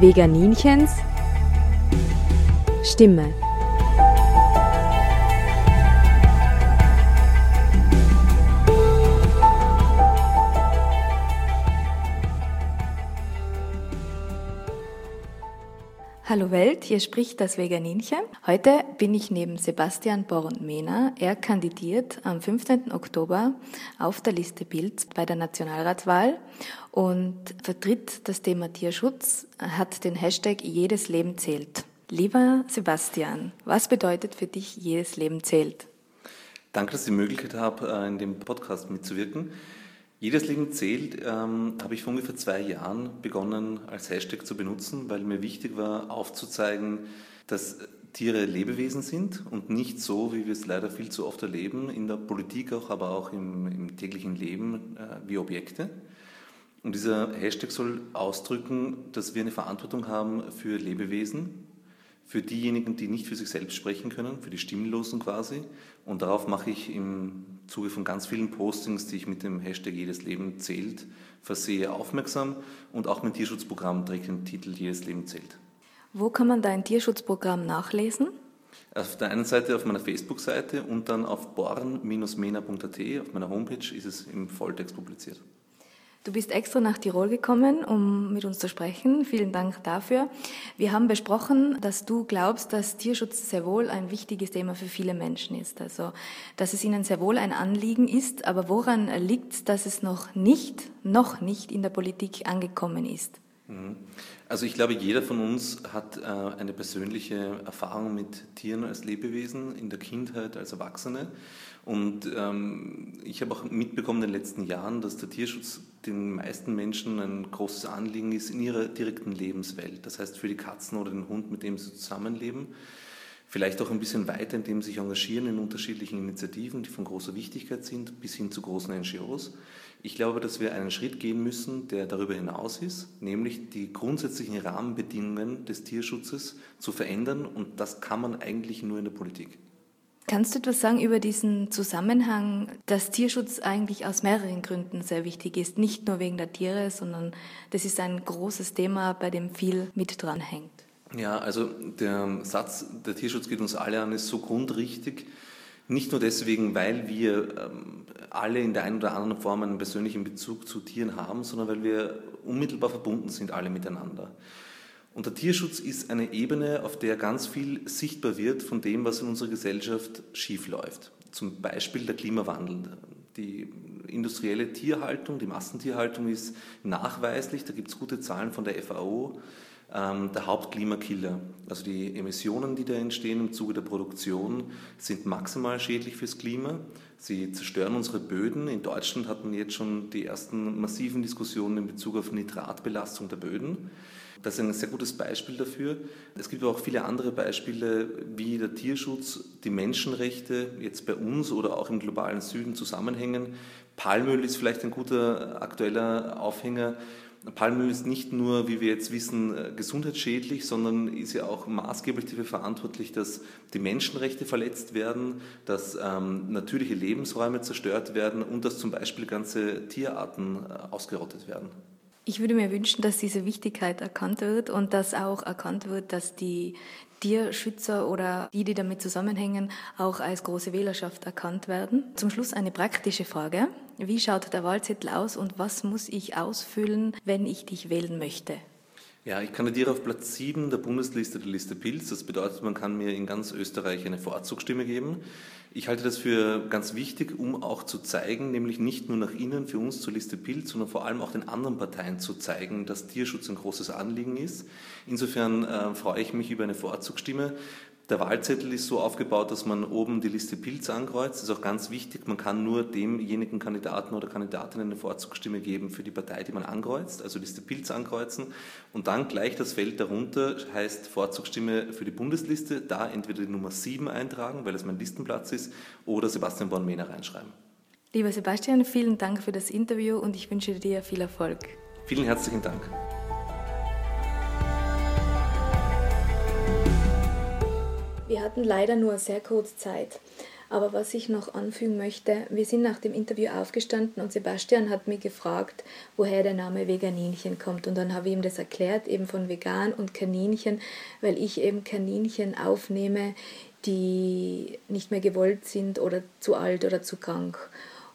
Veganinchens Stimme. Hallo Welt, hier spricht das Veganinchen. Heute bin ich neben Sebastian Born-Mehner. Er kandidiert am 15. Oktober auf der Liste Bild bei der Nationalratswahl und vertritt das Thema Tierschutz, hat den Hashtag Jedes Leben zählt. Lieber Sebastian, was bedeutet für dich Jedes Leben zählt? Danke, dass ich die Möglichkeit habe, in dem Podcast mitzuwirken. Jedes Leben zählt, ähm, habe ich vor ungefähr zwei Jahren begonnen als Hashtag zu benutzen, weil mir wichtig war, aufzuzeigen, dass Tiere Lebewesen sind und nicht so, wie wir es leider viel zu oft erleben, in der Politik auch, aber auch im, im täglichen Leben äh, wie Objekte. Und dieser Hashtag soll ausdrücken, dass wir eine Verantwortung haben für Lebewesen, für diejenigen, die nicht für sich selbst sprechen können, für die Stimmlosen quasi. Und darauf mache ich im Zuge von ganz vielen Postings, die ich mit dem Hashtag Jedes Leben zählt versehe, aufmerksam. Und auch mein Tierschutzprogramm trägt den Titel Jedes Leben zählt. Wo kann man dein Tierschutzprogramm nachlesen? Auf der einen Seite auf meiner Facebook-Seite und dann auf born-mena.at, auf meiner Homepage, ist es im Volltext publiziert. Du bist extra nach Tirol gekommen, um mit uns zu sprechen. Vielen Dank dafür. Wir haben besprochen, dass du glaubst, dass Tierschutz sehr wohl ein wichtiges Thema für viele Menschen ist. Also, dass es ihnen sehr wohl ein Anliegen ist. Aber woran liegt, dass es noch nicht, noch nicht in der Politik angekommen ist? Mhm. Also ich glaube, jeder von uns hat äh, eine persönliche Erfahrung mit Tieren als Lebewesen in der Kindheit als Erwachsene. Und ähm, ich habe auch mitbekommen in den letzten Jahren, dass der Tierschutz den meisten Menschen ein großes Anliegen ist in ihrer direkten Lebenswelt. Das heißt für die Katzen oder den Hund, mit dem sie zusammenleben. Vielleicht auch ein bisschen weiter, indem sie sich engagieren in unterschiedlichen Initiativen, die von großer Wichtigkeit sind, bis hin zu großen NGOs. Ich glaube, dass wir einen Schritt gehen müssen, der darüber hinaus ist, nämlich die grundsätzlichen Rahmenbedingungen des Tierschutzes zu verändern. Und das kann man eigentlich nur in der Politik. Kannst du etwas sagen über diesen Zusammenhang, dass Tierschutz eigentlich aus mehreren Gründen sehr wichtig ist? Nicht nur wegen der Tiere, sondern das ist ein großes Thema, bei dem viel mit dran hängt. Ja, also der Satz, der Tierschutz geht uns alle an, ist so grundrichtig. Nicht nur deswegen, weil wir ähm, alle in der einen oder anderen Form einen persönlichen Bezug zu Tieren haben, sondern weil wir unmittelbar verbunden sind, alle miteinander. Und der Tierschutz ist eine Ebene, auf der ganz viel sichtbar wird von dem, was in unserer Gesellschaft schiefläuft. Zum Beispiel der Klimawandel. Die industrielle Tierhaltung, die Massentierhaltung ist nachweislich, da gibt es gute Zahlen von der FAO, ähm, der Hauptklimakiller. Also die Emissionen, die da entstehen im Zuge der Produktion, sind maximal schädlich fürs Klima. Sie zerstören unsere Böden. In Deutschland hatten jetzt schon die ersten massiven Diskussionen in Bezug auf Nitratbelastung der Böden. Das ist ein sehr gutes Beispiel dafür. Es gibt auch viele andere Beispiele, wie der Tierschutz, die Menschenrechte jetzt bei uns oder auch im globalen Süden zusammenhängen. Palmöl ist vielleicht ein guter aktueller Aufhänger. Palmöl ist nicht nur, wie wir jetzt wissen, gesundheitsschädlich, sondern ist ja auch maßgeblich dafür verantwortlich, dass die Menschenrechte verletzt werden, dass ähm, natürliche Lebensräume zerstört werden und dass zum Beispiel ganze Tierarten äh, ausgerottet werden. Ich würde mir wünschen, dass diese Wichtigkeit erkannt wird und dass auch erkannt wird, dass die Tierschützer oder die, die damit zusammenhängen, auch als große Wählerschaft erkannt werden. Zum Schluss eine praktische Frage. Wie schaut der Wahlzettel aus und was muss ich ausfüllen, wenn ich dich wählen möchte? Ja, ich kandidiere auf Platz 7 der Bundesliste der Liste Pilz. Das bedeutet, man kann mir in ganz Österreich eine Vorzugsstimme geben. Ich halte das für ganz wichtig, um auch zu zeigen, nämlich nicht nur nach innen für uns zur Liste Pilz, sondern vor allem auch den anderen Parteien zu zeigen, dass Tierschutz ein großes Anliegen ist. Insofern äh, freue ich mich über eine Vorzugsstimme. Der Wahlzettel ist so aufgebaut, dass man oben die Liste Pilz ankreuzt. Das ist auch ganz wichtig. Man kann nur demjenigen Kandidaten oder Kandidatin eine Vorzugsstimme geben für die Partei, die man ankreuzt, also Liste Pilz ankreuzen. Und dann gleich das Feld darunter heißt Vorzugsstimme für die Bundesliste. Da entweder die Nummer 7 eintragen, weil es mein Listenplatz ist, oder Sebastian Born-Mehner reinschreiben. Lieber Sebastian, vielen Dank für das Interview und ich wünsche dir viel Erfolg. Vielen herzlichen Dank. Wir hatten leider nur sehr kurz Zeit. Aber was ich noch anfügen möchte, wir sind nach dem Interview aufgestanden und Sebastian hat mich gefragt, woher der Name Veganinchen kommt. Und dann habe ich ihm das erklärt, eben von vegan und Kaninchen, weil ich eben Kaninchen aufnehme, die nicht mehr gewollt sind oder zu alt oder zu krank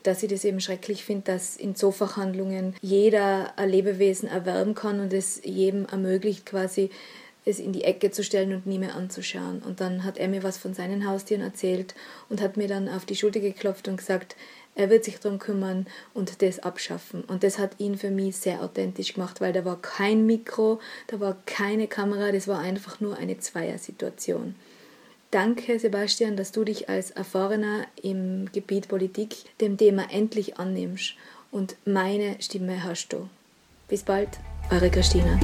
dass ich das eben schrecklich finde, dass in Zoofachhandlungen jeder ein Lebewesen erwerben kann und es jedem ermöglicht, quasi es in die Ecke zu stellen und nie mehr anzuschauen. Und dann hat er mir was von seinen Haustieren erzählt und hat mir dann auf die Schulter geklopft und gesagt, er wird sich darum kümmern und das abschaffen. Und das hat ihn für mich sehr authentisch gemacht, weil da war kein Mikro, da war keine Kamera, das war einfach nur eine Zweiersituation. Danke, Sebastian, dass du dich als Erfahrener im Gebiet Politik dem Thema endlich annimmst und meine Stimme hast du. Bis bald, eure Christina.